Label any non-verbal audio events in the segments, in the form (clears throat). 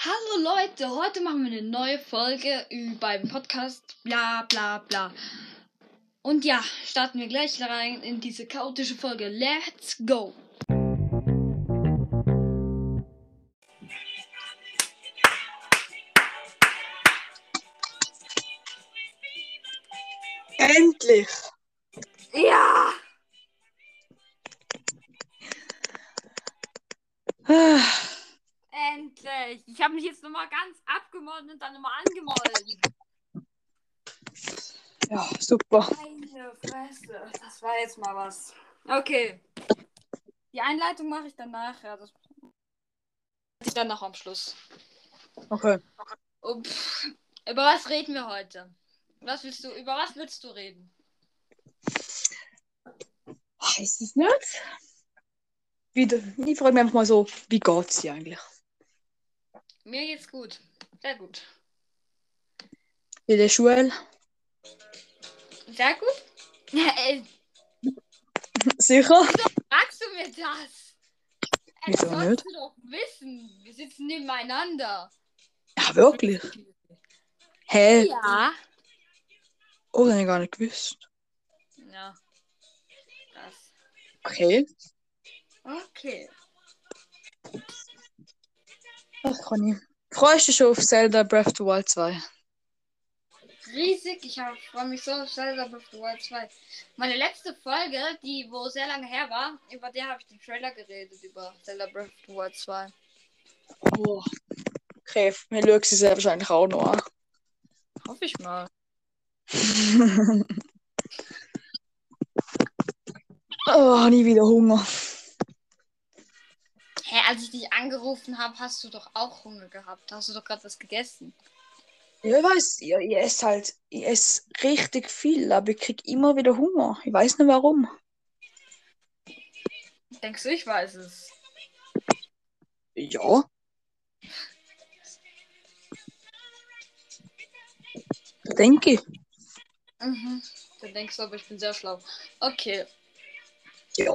Hallo Leute, heute machen wir eine neue Folge beim Podcast bla bla bla. Und ja, starten wir gleich rein in diese chaotische Folge. Let's go! Endlich! Ja! Habe mich jetzt nochmal ganz abgemolden und dann nochmal angemolden. Ja, super. Meine Fresse, das war jetzt mal was. Okay. Die Einleitung mache ich dann nachher. Das ich dann noch am Schluss. Okay. Pff. Über was reden wir heute? Was willst du, über was willst du reden? Weiß es nicht. Wieder, ich frage mich einfach mal so, wie geht's dir eigentlich? Mir geht's gut. Sehr gut. In der Schule? Sehr gut? Ja, (laughs) ey, Sicher? fragst du mir das? Wieso das sollst nicht? du doch wissen. Wir sitzen nebeneinander. Ja, wirklich? Hä? Ja. Oh, das hab ich gar nicht gewusst. Ja. Krass. Okay. Okay. Ach, Conny. Freust du dich schon auf Zelda Breath of the Wild 2? Riesig. Ich freue mich so auf Zelda Breath of the Wild 2. Meine letzte Folge, die wo sehr lange her war, über der habe ich den Trailer geredet, über Zelda Breath of the Wild 2. Oh. Okay, wir schauen sie sehr wahrscheinlich auch noch an. Hoffe ich mal. (laughs) oh, nie wieder Hunger. Hä, als ich dich angerufen habe, hast du doch auch Hunger gehabt. Hast du doch gerade was gegessen. Ja, ich weiß, ja, ich esse halt, ich esse richtig viel, aber ich krieg immer wieder Hunger. Ich weiß nicht warum. Denkst du, ich weiß es? Ja. Denke ich. Mhm. Dann denkst du aber, ich bin sehr schlau. Okay. Ja.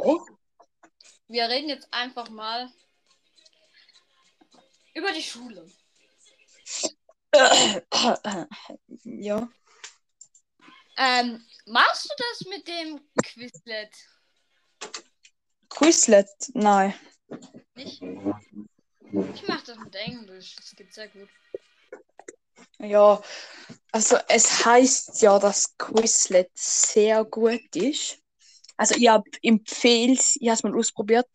Wir reden jetzt einfach mal über die Schule. (coughs) ja. Ähm, machst du das mit dem Quizlet? Quizlet? Nein. Nicht? Ich mach das mit Englisch. Das geht sehr gut. Ja. Also es heißt ja, dass Quizlet sehr gut ist. Also ich empfehle es, ich habe es mal ausprobiert.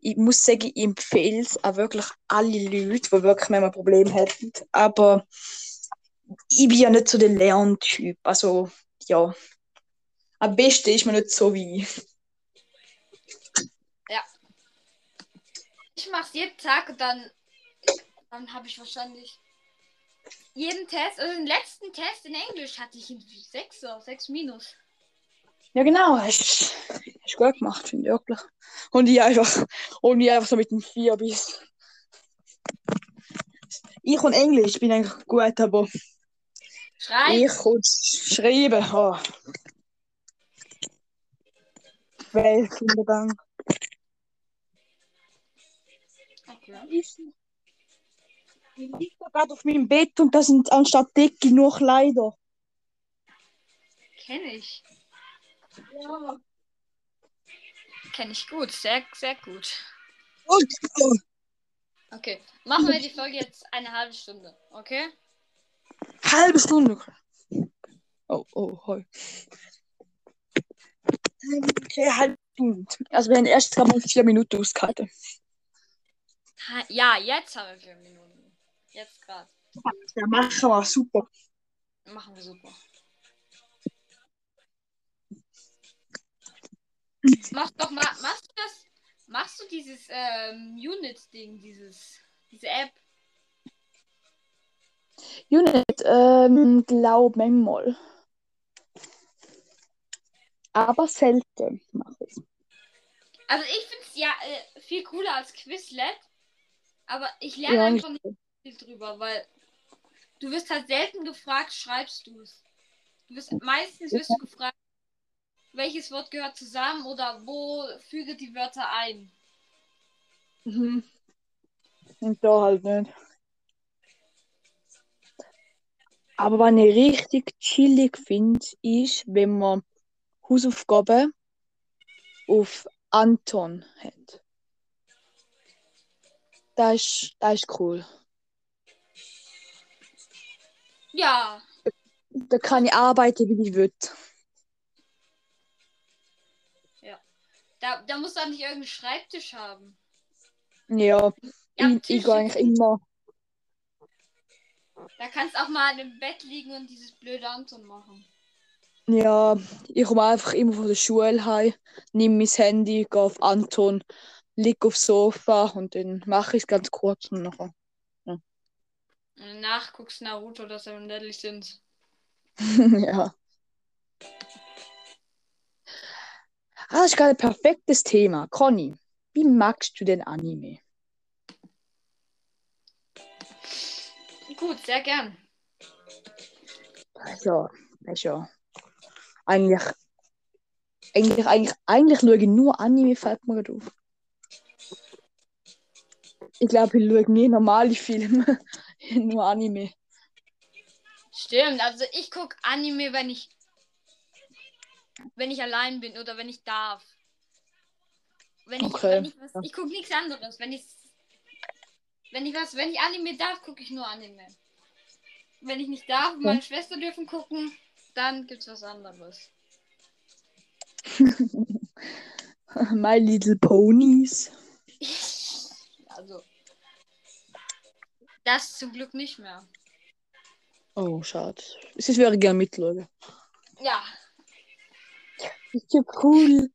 Ich muss sagen, ich empfehle es auch wirklich alle Leute, die wirklich mal ein Problem hätten. Aber ich bin ja nicht so der Lerntyp. Also, ja. Am besten ist man nicht so wie ich. Ich mach's jeden Tag und dann, dann habe ich wahrscheinlich jeden Test, also den letzten Test in Englisch hatte ich in 6 oder 6 minus. Ja, genau. Hast hast gut gemacht, finde ich wirklich. Und ich einfach, und ich einfach so mit dem Vier bis. Ich und Englisch bin eigentlich gut, aber Schreib! ich und Schreiben, oh. Weltuntergang. Okay. Ich ich liege gerade auf meinem Bett und da sind anstatt Decke nur Kleider. Kenne ich. Ja. Kenne ich gut. Sehr, sehr gut. Okay. Machen wir die Folge jetzt eine halbe Stunde. Okay? halbe Stunde. Oh, oh, hoi. Okay, halbe Stunde. Also wir haben erst gerade mal vier Minuten. Ha- Ja, jetzt haben wir vier Minuten. Jetzt gerade. Ja, machen wir, super. Machen wir super. Mach doch mal, machst du das? Machst du dieses ähm, Unit-Ding, dieses, diese App? Unit, ähm, glaub manchmal. Aber selten mache ich Also ich finde es ja äh, viel cooler als Quizlet. Aber ich lerne Ja, einfach nicht viel drüber, weil du wirst halt selten gefragt, schreibst du es. Du wirst meistens wirst du gefragt, welches Wort gehört zusammen oder wo füge die Wörter ein. Mhm. Und da halt nicht. Aber was ich richtig chillig finde, ist, wenn man Hausaufgaben auf Anton hat. Das ist, das ist cool. Ja, Da kann ich arbeiten, wie ich will. Da, da musst du auch nicht irgendeinen Schreibtisch haben. Ja, Ja, ich, ich gehe eigentlich immer. Da kannst auch mal im Bett liegen und dieses blöde Anton machen. Ja, ich komme einfach immer von der Schule heim, nehme mein Handy, gehe auf Anton, liege aufs Sofa und dann mache ich es ganz kurz und nachher. Und danach guckst Naruto oder Seven Deadly Sins. (laughs) ja. Ah, das ist gerade ein perfektes Thema. Conny, wie magst du denn Anime? Gut, sehr gern. Ist ja. Eigentlich, eigentlich, eigentlich, eigentlich schaue ich nur Anime, fällt mir gerade auf. Ich glaube, ich schaue nie normale Filme, (laughs) nur Anime. Stimmt, also ich gucke Anime, wenn ich wenn ich allein bin oder wenn ich darf. Wenn ich, Okay. wenn ich, was, ich gucke nichts anderes. Wenn ich wenn ich was, wenn ich Anime darf, gucke ich nur Anime. Wenn ich nicht darf, meine Schwester dürfen gucken, dann gibt's was anderes. (laughs) My Little Ponies. (laughs) Also das zum Glück nicht mehr. Oh, schade. Es ist wäre gerne mitschauen. Ja, Das ist ja cool.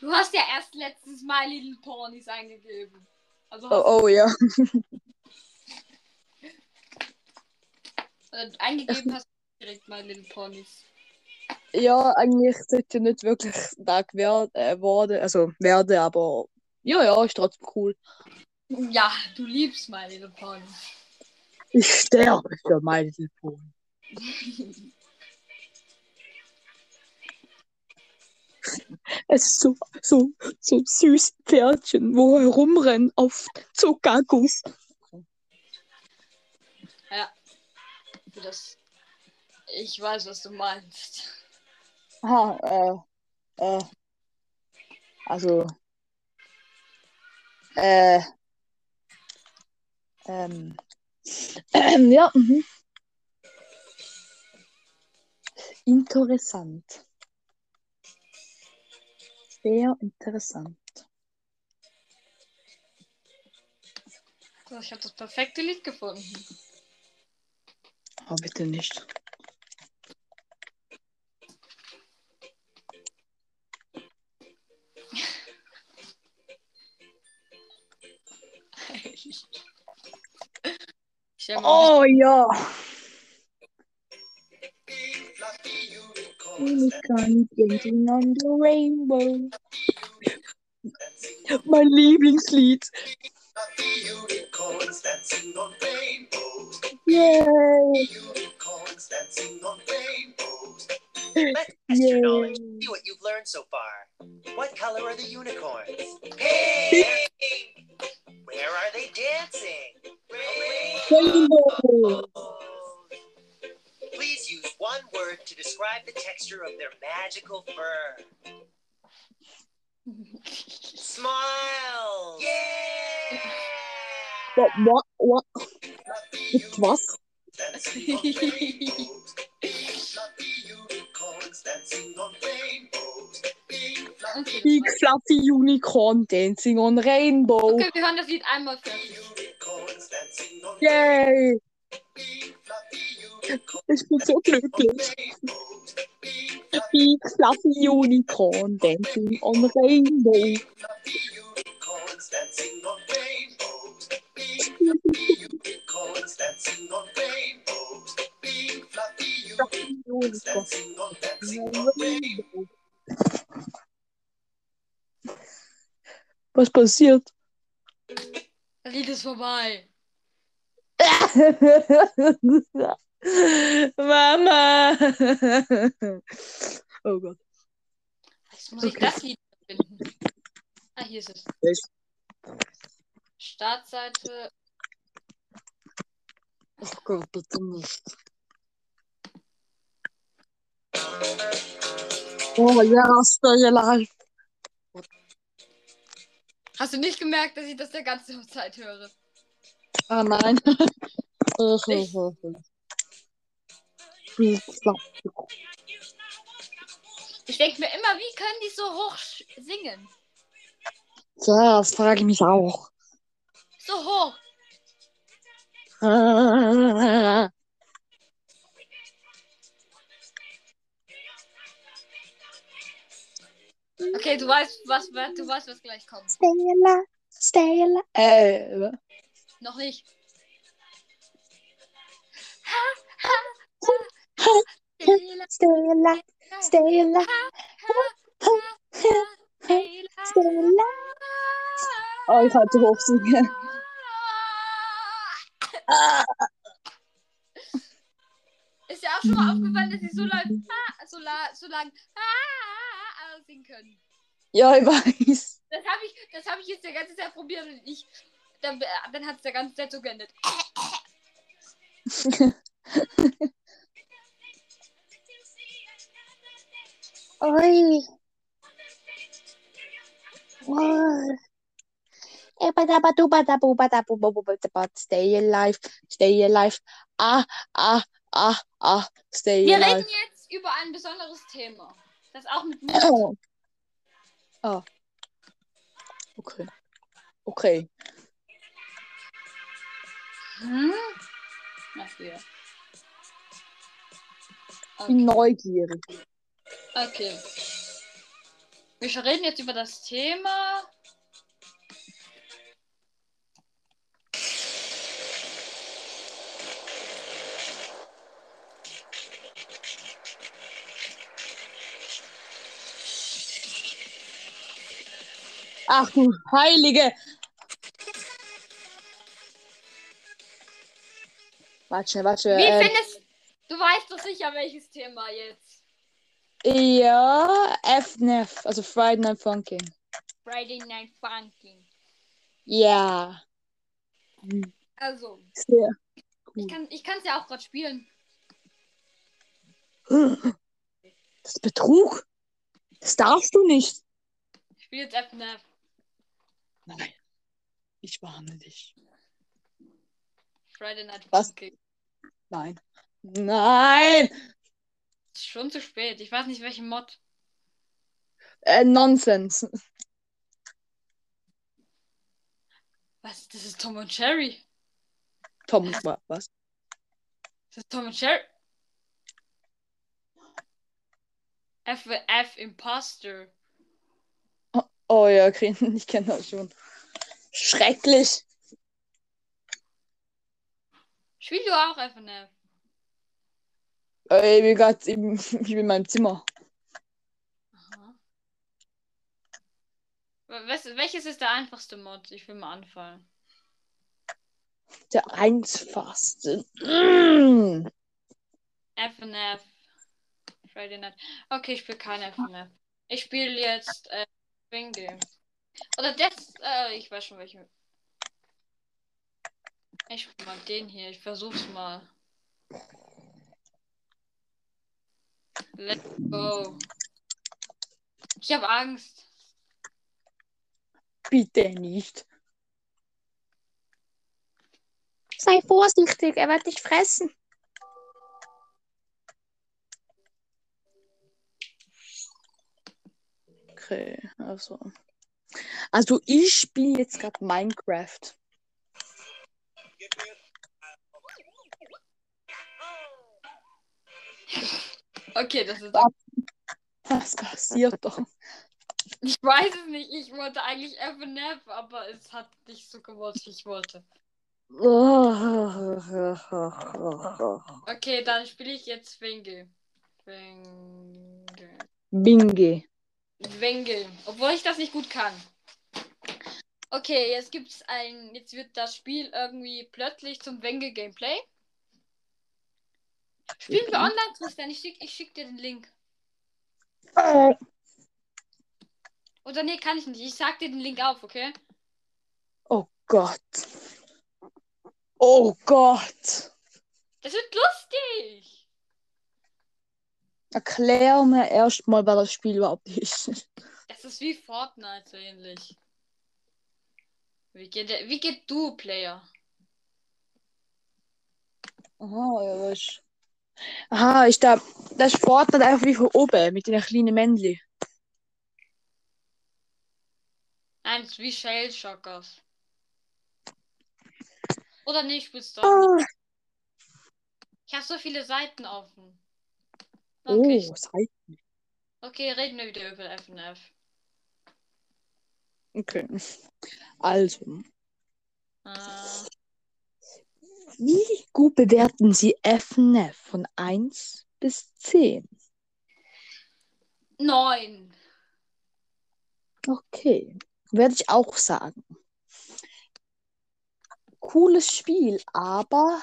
du hast ja erst letztens My Little Ponies eingegeben. Also Oh, oh ja. äh, eingegeben hast du direkt My Little Ponies. Ja, eigentlich sollte nicht wirklich äh, worden, also werden, aber ja, ja, ist trotzdem cool. Ja, du liebst My Little Ponies. Ich sterbe für My Little Pony. (laughs) Es ist so, so, so süß Pferdchen, wo herumrennen auf Zuckerguss. Das. Ich weiß, was du meinst. Aha, äh, äh, also, äh, ähm, ähm, ja, mhm. Interessant. Sehr interessant. So, ich habe das perfekte Lied gefunden. Oh, bitte nicht. (laughs) Oh ja. Unicorn dancing on the rainbow. My Mein Lieblingslied. fluffy unicorns dancing on rainbows. Yay. Unicorns dancing on rainbows. Let's test your knowledge. See what you've learned so far. What color are the unicorns? Hey! (laughs) Where are they dancing? Rainbow. Please to describe the texture of their magical fur. Smile. Yeah! What, what, what? Fluffy Was? dancing on rainbows. Fluffy unicorns dancing on rainbows. Big fluffy Okay, Big das fluffy unicorn dancing on rainbow. war's. okay, wir hören das Lied einmal fertig. unicorns dancing on Yay. Ich bin so glücklich. Big fluffy unicorn dancing on rainbow. Was passiert? Lied ist vorbei. (laughs) Mama. Oh Gott. Jetzt muss ich Okay. das Lied finden. Ah, hier ist es. Echt? Startseite. Okay, bitte nicht. Oh ja, stay alive. Hast du nicht gemerkt, dass ich das der ganze Zeit höre? Ah nein. (laughs) (laughs) Ich- denke mir immer, wie können die so hoch singen? Ja, das frage ich mich auch. So hoch. Okay, du weißt, was, du weißt, was gleich kommt. Stay alive, stay alive. Äh, Noch nicht. (laughs) stay alive, stay alive, stay alive. Oh, ich hatte hochsingen. Ah, Ist ja auch schon mal aufgefallen, dass sie so lang, ah, so, la, so lang ah, singen können. ja, ich weiß. Das habe ich, das habe ich jetzt die ganze Zeit probiert und ich, dann, dann hat es der ganze Zeit so geendet. (laughs) Oi. Oh. Stay alive, stay alive. Ah, ah, ah, ah, stay Wir alive. reden jetzt über ein besonderes Thema. Das auch mit Mut. Oh. Ah. Okay. Okay. Hm? Ja. Ich bin neugierig. Okay. Wir reden jetzt über das Thema. Ach du Heilige. Warte warte. Wie ähm, findest du weißt doch sicher welches Thema jetzt. Ja, FNF, also Friday Night Funkin'. Friday Night Funkin'. Ja. Also, Sehr. ich kann ich kann es ja auch gerade spielen. Das ist Betrug. Das darfst du nicht. Ich spiele jetzt FNAF. Nein. Ich warne dich. Friday Night Was? Funkin'. Nein. Nein! Ist schon zu spät. Ich weiß nicht welche Mod. Äh, Nonsense. Was? Das ist Tom und Jerry. Tom, wa- was? Das ist Tom und Jerry. FF Imposter. Oh ja, okay, (laughs) ich kenne das schon. Schrecklich. Spiel du auch FNF? Äh, ich bin grad im, (laughs) ich bin in meinem Zimmer. Aha. Was, welches ist der einfachste Mod? Ich will mal anfallen. Der einfachste. (clears throat) Mm. FNF. Friday Night. Okay, ich spiele kein FNF. Ich spiele jetzt äh, Swing Game. Oder das, äh, ich weiß schon welchen. Ich spiele mal den hier. Ich versuch's mal. Let's go. Ich habe Angst. Bitte nicht. Sei vorsichtig, er wird dich fressen. Okay, also. Also ich spiele jetzt gerade Minecraft. (laughs) Okay, das ist. (laughs) Was passiert doch? Ich weiß es nicht. Ich wollte eigentlich FNF, aber es hat nicht so gewollt, wie ich wollte. (laughs) Okay, dann spiele ich jetzt Swingle. Swingle. Binge. Swingle. Obwohl ich das nicht gut kann. Okay, jetzt gibt's ein. Jetzt wird das Spiel irgendwie plötzlich zum Wenge Gameplay. Spielen wir online, Tristan? Ich schick, ich schick dir den Link. Oder nee, kann ich nicht. Ich sag dir den Link auf, okay? Oh Gott. Oh Gott. Es wird lustig. Erklär mir erstmal, was das Spiel überhaupt ist. Es ist wie Fortnite so ähnlich. Wie geht, der, wie geht du, Player? Aha, ja, was? Aha, ist da. Das ist Fortnite einfach wie von oben, mit den kleinen Männchen. Nein, es ist wie Shell Shockers. Oder nicht, spielst du Ah. doch nicht. Ich habe so viele Seiten offen. Okay, Oh, Seite. okay, reden wir wieder über FNF. Okay. Also, Äh, wie gut bewerten Sie FNF von 1 bis 10? neun. Okay, werde ich auch sagen. Cooles Spiel, aber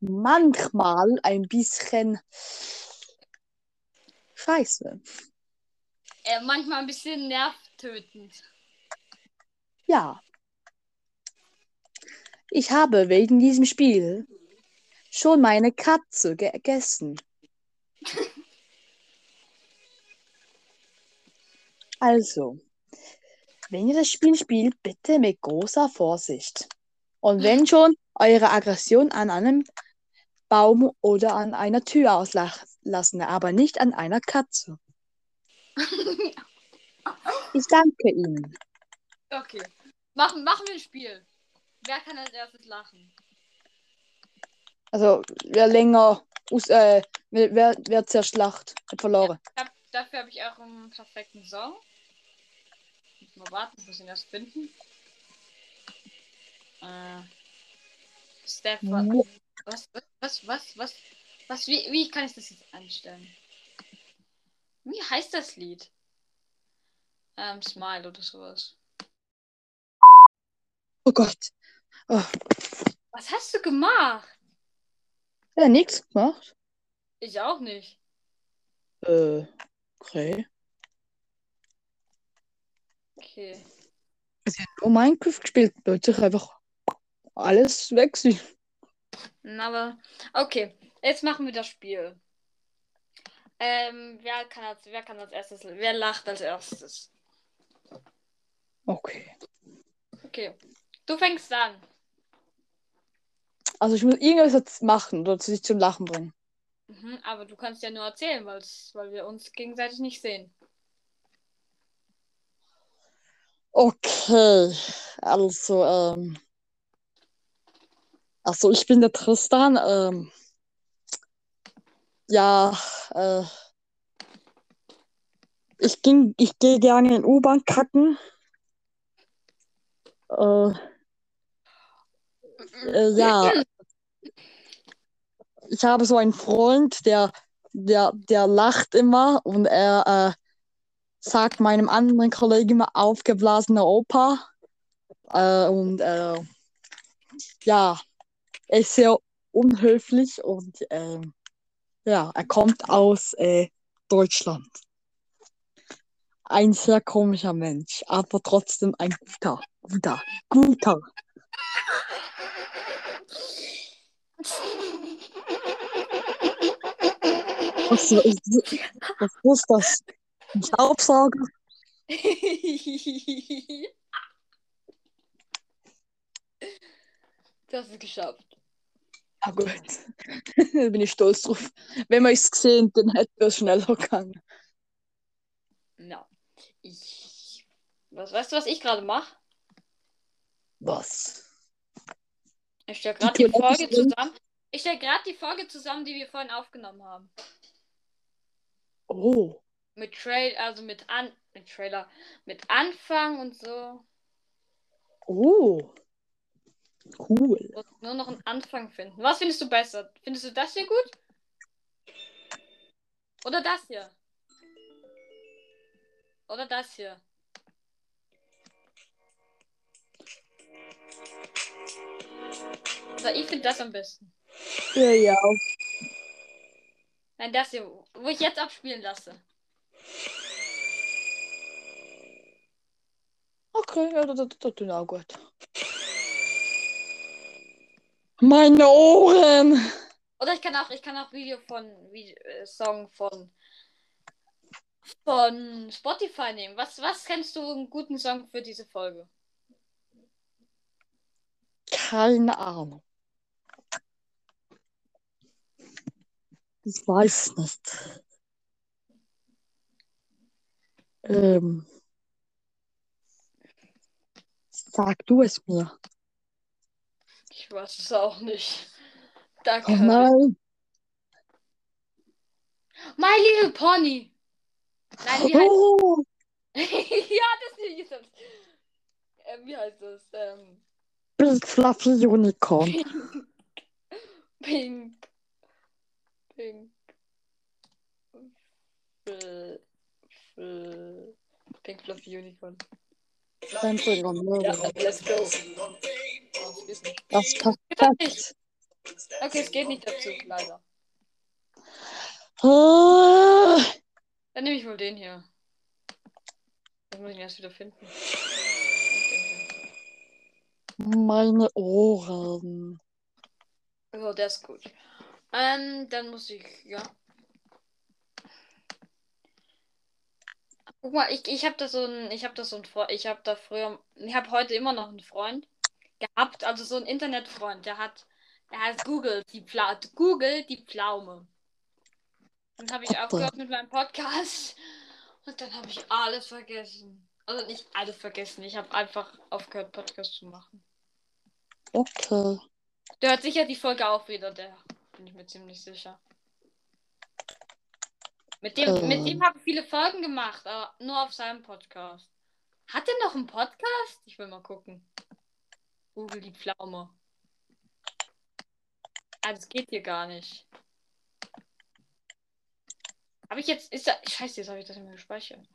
manchmal ein bisschen scheiße. Äh, manchmal ein bisschen nervtötend. Ja. Ich habe wegen diesem Spiel schon meine Katze gegessen. (laughs) Also, wenn ihr das Spiel spielt, bitte mit großer Vorsicht. Und wenn (laughs) schon, eure Aggression an einem Baum oder an einer Tür auslassen, aber nicht an einer Katze. (laughs) Ich danke Ihnen. Okay. Machen, machen wir ein Spiel. Wer kann als erstes lachen? Also, wer länger, us- äh, wer, wer, wer zuerst lacht, hat verloren. Ich hab, dafür habe ich auch einen perfekten Song. Muss Mal warten, ich muss ihn erst finden. Äh, Stefan. Was, was, was, was, was, was, wie, wie kann ich das jetzt einstellen? Wie heißt das Lied? Ähm, Smile oder sowas. Oh Gott. Oh, Was hast du gemacht? ja, nichts gemacht. Ich auch nicht. Äh, okay. Okay. Ich habe nur Minecraft gespielt, plötzlich einfach alles. Na, Aber, okay. Jetzt machen wir das Spiel. Ähm, wer kann als, wer kann als erstes, wer lacht als erstes? Okay. Okay. Du fängst an. Also ich muss irgendwas jetzt machen oder sich zum Lachen bringen. Mhm, aber du kannst ja nur erzählen, weil wir uns gegenseitig nicht sehen. Okay. Also, ähm. Also ich bin der Tristan. Ähm, ja, äh. Ich ging, ich gehe gerne in U-Bahn kacken. Äh, äh, ja. Ich habe so einen Freund, der, der, der lacht immer und er äh, sagt meinem anderen Kollegen immer aufgeblasener Opa. Äh, und äh, ja, er ist sehr unhöflich und äh, ja, er kommt aus äh, Deutschland. Ein sehr komischer Mensch, aber trotzdem ein guter, guter, guter. Was, ist- was ist das? Ein Staubsauger? du hast es geschafft. Ja, gut. da bin ich stolz drauf. Wenn wir es gesehen, dann hätte es schneller gegangen. Ja. Ich. Was, weißt du, was ich gerade mache? Was? Ich stelle gerade die, Die Folge drin. zusammen. Ich stelle gerade die Folge zusammen, die wir vorhin aufgenommen haben. Oh. Mit Trail, also mit An mit Trailer, mit Anfang und so. Oh. Cool. Muss nur noch einen Anfang finden. Was findest du besser? Findest du das hier gut? Oder das hier? Oder das hier? Also ich finde das am besten. Ja, ja. Nein, das hier, wo ich jetzt abspielen lasse. Okay, ja, das, das, das ist auch gut. Meine Ohren! Oder ich kann auch, ich kann auch Video von Video, äh, Song von von Spotify nehmen. Was, was kennst du einen guten Song für diese Folge? Keine Ahnung. Ich weiß nicht. Ähm, sag du es mir. Ich weiß es auch nicht. Danke. Oh nein. My Little Pony. Nein, wie heißt Oh, (laughs) Ja, das ist. Ähm, wie heißt das? Ähm, Big Fluffy Unicorn. (laughs) Pink. Pink. Pink Fluffy Unicorn. Dein Programm. Ja, let's go. Oh. Das perfekt. nicht. Okay, es geht nicht dazu, leider. Ah, Dann nehme ich wohl den hier. Jetzt muss ich ihn erst wieder finden. Meine Ohren. So, der ist gut. Ähm, dann muss ich, ja. Guck mal, ich, ich habe da so ein, ich habe da so ein, ich habe da früher, ich habe heute immer noch einen Freund gehabt, also so einen Internetfreund, der hat, der heißt Google, die Pla Google, die Pflaume. Dann habe ich aufgehört mit meinem Podcast und dann habe ich alles vergessen. Also nicht alles vergessen, ich habe einfach aufgehört, Podcast zu machen. Okay. Der hört sicher die Folge auch wieder, der bin ich mir ziemlich sicher. Mit dem, Ähm. mit dem habe ich viele Folgen gemacht, aber nur auf seinem Podcast. Hat er noch einen Podcast? Ich will mal gucken. Google die Pflaume. Ah, das geht hier gar nicht. Habe ich jetzt. Ist da. Scheiße, jetzt habe ich das nicht mehr gespeichert.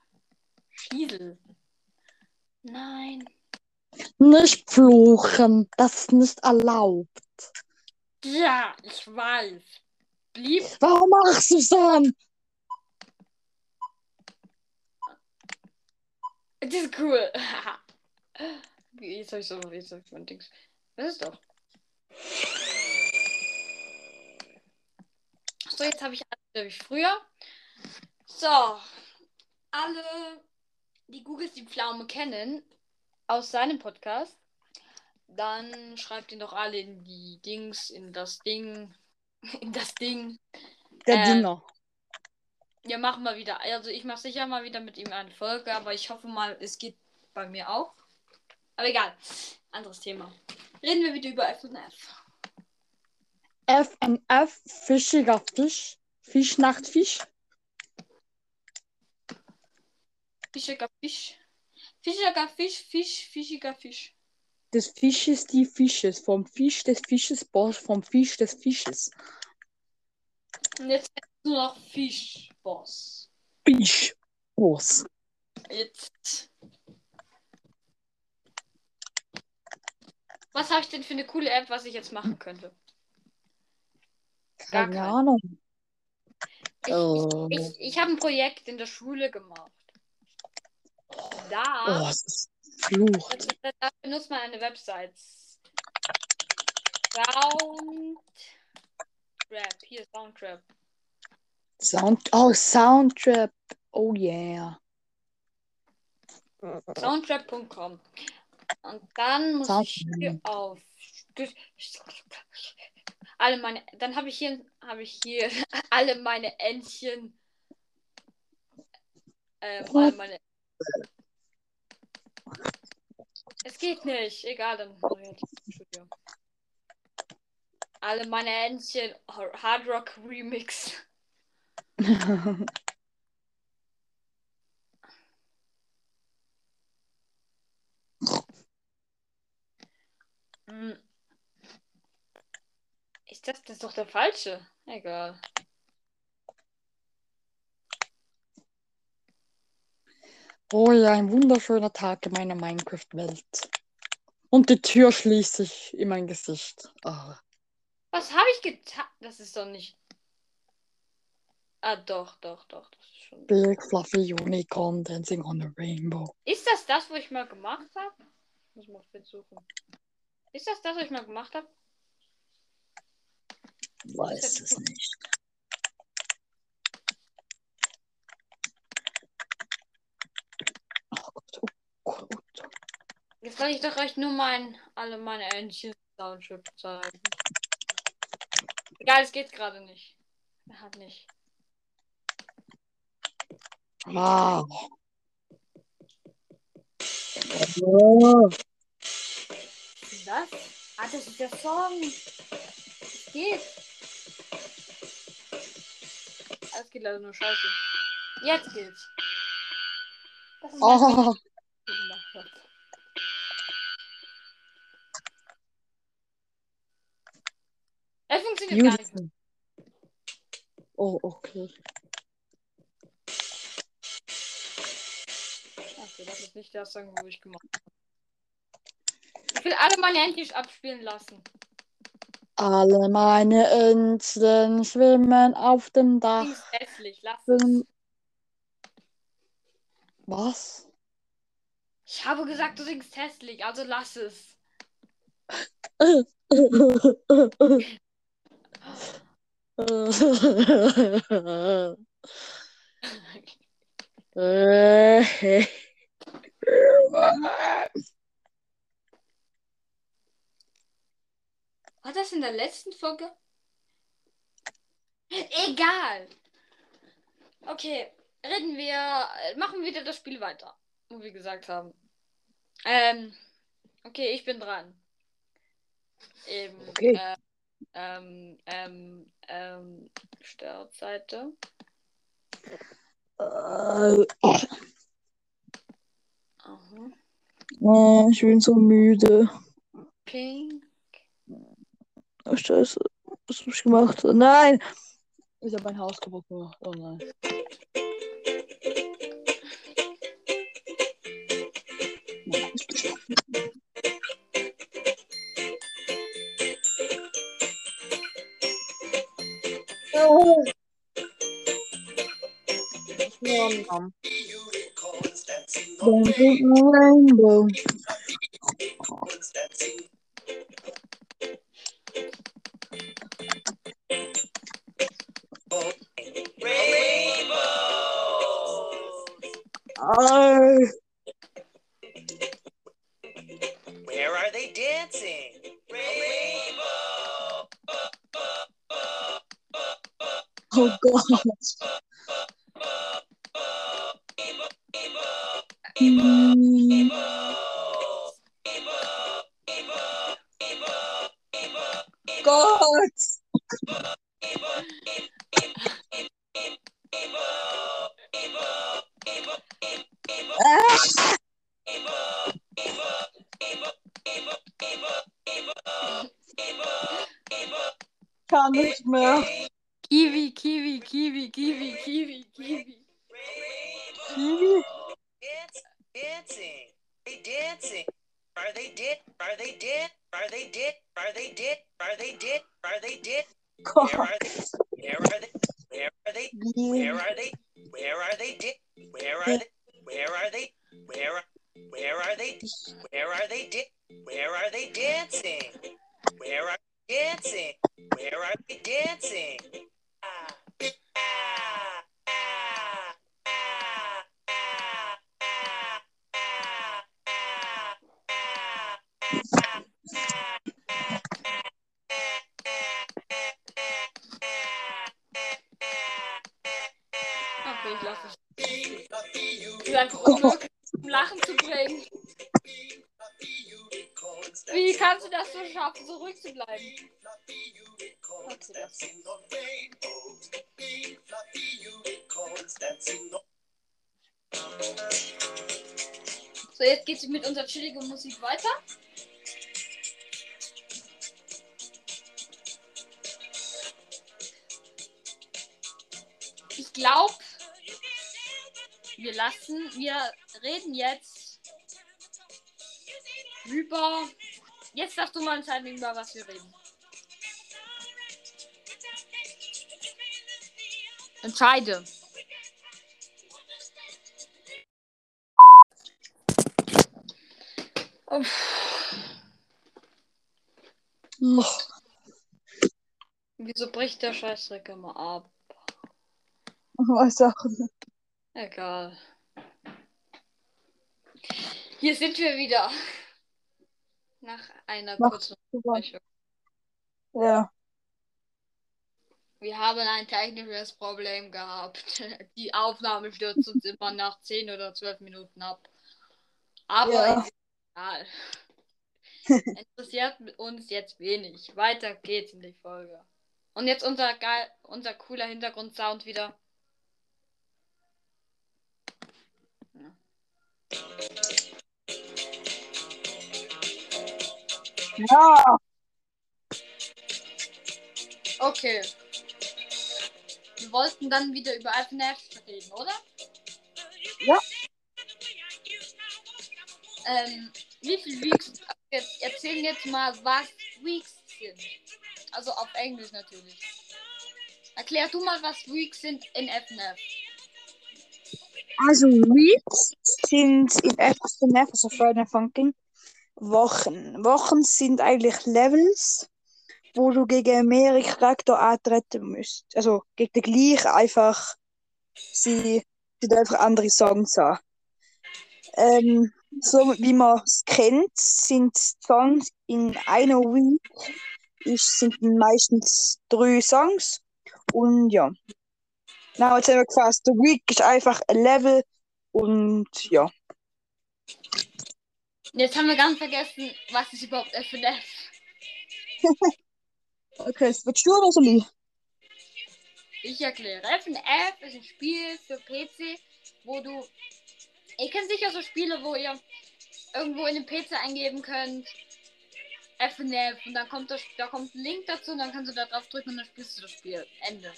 Schiesel. Nein. Nicht fluchen. Das ist nicht erlaubt. Ja, ich weiß. Blieb. Warum machst du es dann? Das ist cool. (laughs) Jetzt habe ich so. Jetzt habe ich mein Dings. Das ist doch. So, jetzt habe ich alles wie früher. So. Alle, die Googles die Pflaume kennen, aus seinem Podcast, dann schreibt ihn doch alle in die Dings, in das Ding. (laughs) In das Ding. Der Äh, Dinger. Ja, machen wir wieder. Also ich mache sicher mal wieder mit ihm eine Folge, aber ich hoffe mal, es geht bei mir auch. Aber egal. Anderes Thema. Reden wir wieder über FNF. FNF, fischiger Fisch. Fischnachtfisch. Fischiger Fisch. Fischiger Fisch, Fisch, fischiger Fisch. Des Fisches die Fisches. Vom Fisch des Fisches, Boss vom Fisch des Fisches. Und jetzt nur noch Fischboss. Fisch. Boss. Jetzt. Was habe ich denn für eine coole App, was ich jetzt machen könnte? Gar Keine keine. Ahnung. Ich, Oh. ich, ich, ich habe ein Projekt in der Schule gemacht. Da. Oh, es ist Fluch. Da, da, benutzt man eine Website. Soundtrap. Hier, Soundtrap. Sound, oh, Soundtrap. Oh yeah. Soundtrap.com. Und dann muss ich hier Soundtrap. auf. Alle meine. Dann habe ich hier habe ich hier (laughs) alle meine Entchen. Ähm, alle meine. Es geht nicht. Egal, dann mache ich im Studio. Alle meine Entchen Hard Rock Remix. (laughs) Hm. Ist das, das ist doch der falsche? Egal. Oh ja, ein wunderschöner Tag in meiner Minecraft-Welt. Und die Tür schließt sich in mein Gesicht. Oh. Was habe ich getan? Das ist doch nicht. Ah, doch, doch, doch. Das ist schon. Big fluffy unicorn dancing on a rainbow. Ist das das, wo ich mal gemacht habe? Muss mal kurz suchen. Ist das das, was ich mal gemacht habe? weiß es nicht. Oh Gott, oh Gott. Jetzt kann ich doch euch nur mein, alle meine Entchen Soundchip zeigen. Egal, es geht gerade nicht. Er hat nicht. Ah. Oh. Das? Ah, das ist der Song. Es geht. Es geht leider nur scheiße. Jetzt geht's. Das ist Oh. Es funktioniert gar nicht. Oh, okay. Okay, das ist nicht der Song, wo ich gemacht habe. Ich will alle meine Handys abspielen lassen. Alle meine Entchen schwimmen auf dem Dach. Ding ist hässlich, lass es. Was? Ich habe gesagt, du singst hässlich, also lass es. (laughs) War das in der letzten Folge? Egal. Okay, reden wir, machen wir wieder das Spiel weiter, wo wir gesagt haben. Ähm, okay, ich bin dran. Eben, Okay. äh, ähm, ähm, ähm, Startseite. Äh, Aha. oh, ich bin so müde. Pink. Oh, Scheiße. Was hab ich gemacht? Nein! Ich habe mein Haus kaputt gemacht. Oh nein. Rainbow. Kann nicht mehr. Kiwi, Kiwi, Kiwi, Kiwi, Kiwi, Kiwi. Kiwi? Dance, dancing. They dancing. Are they did? Are they did? Are they did? Are they did? Are they did? Are they did? Where are they? Where are they? Where are they? Where are they? Where are they? Did? Where are they? Where are they? Where are? Where are they? Where are they? Did? Where are they dancing? Where are they dancing? Where are they dancing? Ah, ah, ah, ah, ah, ah, ah, ah, Okay, ich lasse es. pink fluffy Es ist einfach unmöglich, zum Lachen zu bringen. Wie kannst du das so schaffen, so ruhig zu bleiben? Das- So, jetzt geht's mit unserer chilligen Musik weiter. Ich glaube, wir lassen, wir reden jetzt über. Jetzt darfst du mal entscheiden, über was wir reden. Entscheide. Oh, Wieso bricht der Scheißdreck immer ab? Was auch. Egal. Hier sind wir wieder. Nach einer kurzen. Unterbrechung. Ja. Wir haben ein technisches Problem gehabt. (laughs) Die Aufnahme stürzt uns immer nach 10 oder 12 Minuten ab. Aber Ja. egal. (laughs) Interessiert uns jetzt wenig. Weiter geht's in die Folge. Und jetzt unser geil, unser cooler Hintergrundsound wieder. Ja. Okay. Wir wollten dann wieder über FNF reden, oder? Ja. Ähm, wie viel Weeks? Jetzt erzählen jetzt mal, was Weeks sind. Also auf Englisch natürlich. Erklär du mal, was Weeks sind in FNF. Also Weeks sind in FNF, also Friday Funkin', Wochen. Wochen sind eigentlich Levels, wo du gegen mehrere Charakter antreten musst. Also gegen den gleichen einfach sie sind einfach andere Songs an. Ähm, so wie man es kennt, sind Songs in einer Week ist, sind meistens drei Songs. Und ja. Na, jetzt haben wir gefasst. Der Week ist einfach ein Level und ja. Jetzt haben wir ganz vergessen, was ist überhaupt FNF? Okay, es wird stur oder soll ich? Ich erkläre. FNF ist ein Spiel für PC, wo du. Ihr kennt sicher so Spiele, wo ihr irgendwo in den PC eingeben könnt. FNF und dann kommt das, da kommt ein Link dazu und dann kannst du da drauf drücken und dann spielst du das Spiel. Ende.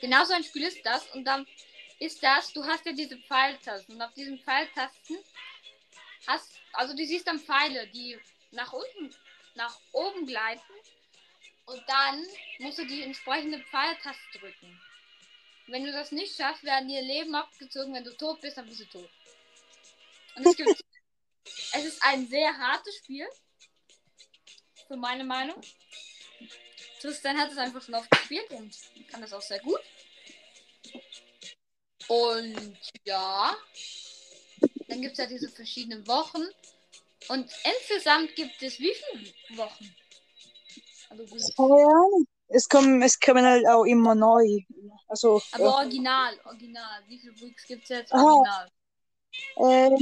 Genauso ein Spiel ist das und dann ist das, du hast ja diese Pfeiltasten und auf diesen Pfeiltasten hast, also du siehst dann Pfeile, die nach unten, nach oben gleiten und dann musst du die entsprechende Pfeiltaste drücken. Wenn du das nicht schaffst, werden dir Leben abgezogen. Wenn du tot bist, dann bist du tot. Und es gibt. (laughs) es ist ein sehr hartes Spiel. Für meine Meinung. Tristan hat es einfach schon oft gespielt und kann das auch sehr gut. Und ja. Dann gibt es ja diese verschiedenen Wochen. Und insgesamt gibt es wie viele Wochen? Also gut. Es kommen, es kommen halt auch immer neu. Also, Aber ja. original, original. Wie viele Weeks gibt es jetzt original? Ähm,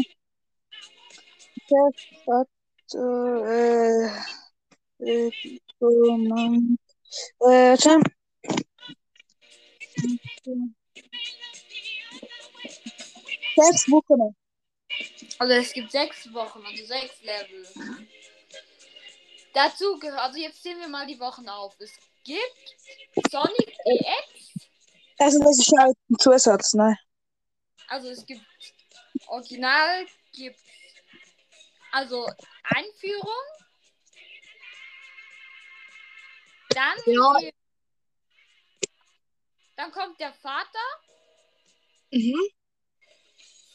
das hat, äh, äh, so, Mann. Äh, warte. Sechs Wochen. Also es gibt sechs Wochen, also sechs Level. Dazu gehört, also jetzt zählen wir mal die Wochen auf. Es gibt Sonic EX, Also, das ist halt ein Zusatz, ne? also es gibt Original, gibt also Einführung. Dann, Ja. gibt- dann kommt der Vater Mhm.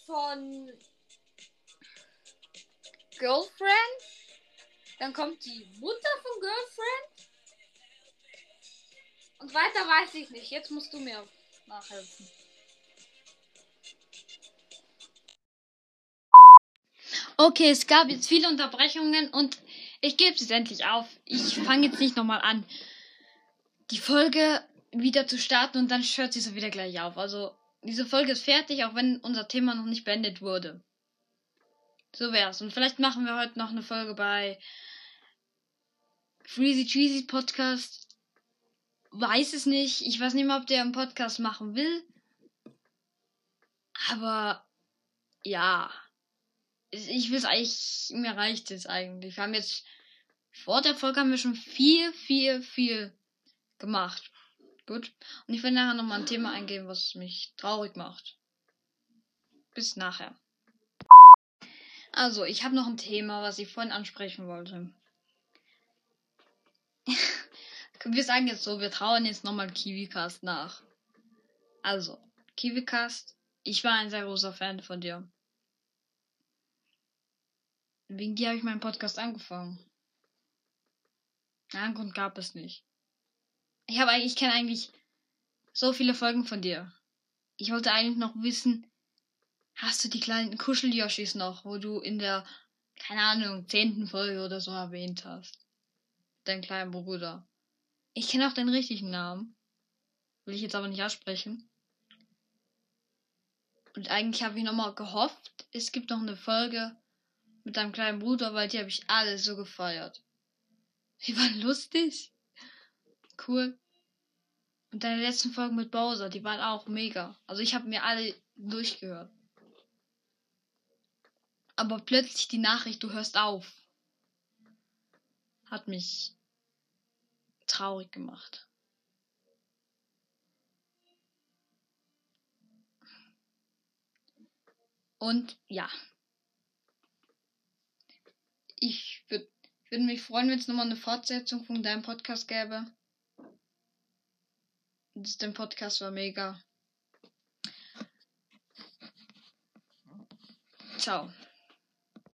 von Girlfriend. Dann kommt die Mutter von Girlfriend. Und weiter weiß ich nicht. Jetzt musst du mir nachhelfen. Okay, es gab jetzt viele Unterbrechungen und ich gebe es endlich auf. Ich fange jetzt nicht nochmal an, die Folge wieder zu starten und dann hört sie so wieder gleich auf. Also, diese Folge ist fertig, auch wenn unser Thema noch nicht beendet wurde. So wär's. Und vielleicht machen wir heute noch eine Folge bei Freezy Cheesy Podcast. Weiß es nicht. Ich weiß nicht mal, ob der einen Podcast machen will. Aber ja. Ich will eigentlich. Mir reicht es eigentlich. Wir haben jetzt. Vor der Folge haben wir schon viel, viel, viel gemacht. Gut. Und ich will nachher nochmal ein Thema eingehen, was mich traurig macht. Bis nachher. Also, ich habe noch ein Thema, was ich vorhin ansprechen wollte. (laughs) wir sagen jetzt so, wir trauen jetzt nochmal KiwiCast nach. Also, KiwiCast, ich war ein sehr großer Fan von dir. Wegen dir habe ich meinen Podcast angefangen. Einen Grund gab es nicht. Ich habe eigentlich, ich kenne eigentlich so viele Folgen von dir. Ich wollte eigentlich noch wissen, hast du die kleinen Kuschel-Yoshis noch, wo du in der, keine Ahnung, zehnten Folge oder so erwähnt hast? Dein kleinen Bruder. Ich kenne auch deinen richtigen Namen. Will ich jetzt aber nicht aussprechen. Und eigentlich habe ich nochmal gehofft, es gibt noch eine Folge mit deinem kleinen Bruder, weil die habe ich alle so gefeiert. Die waren lustig. Cool. Und deine letzten Folgen mit Bowser, die waren auch mega. Also ich habe mir alle durchgehört. Aber plötzlich die Nachricht, du hörst auf, hat mich traurig gemacht. Und ja. Ich würde würd mich freuen, wenn es nochmal eine Fortsetzung von deinem Podcast gäbe. Das, dein Podcast war mega. Ciao.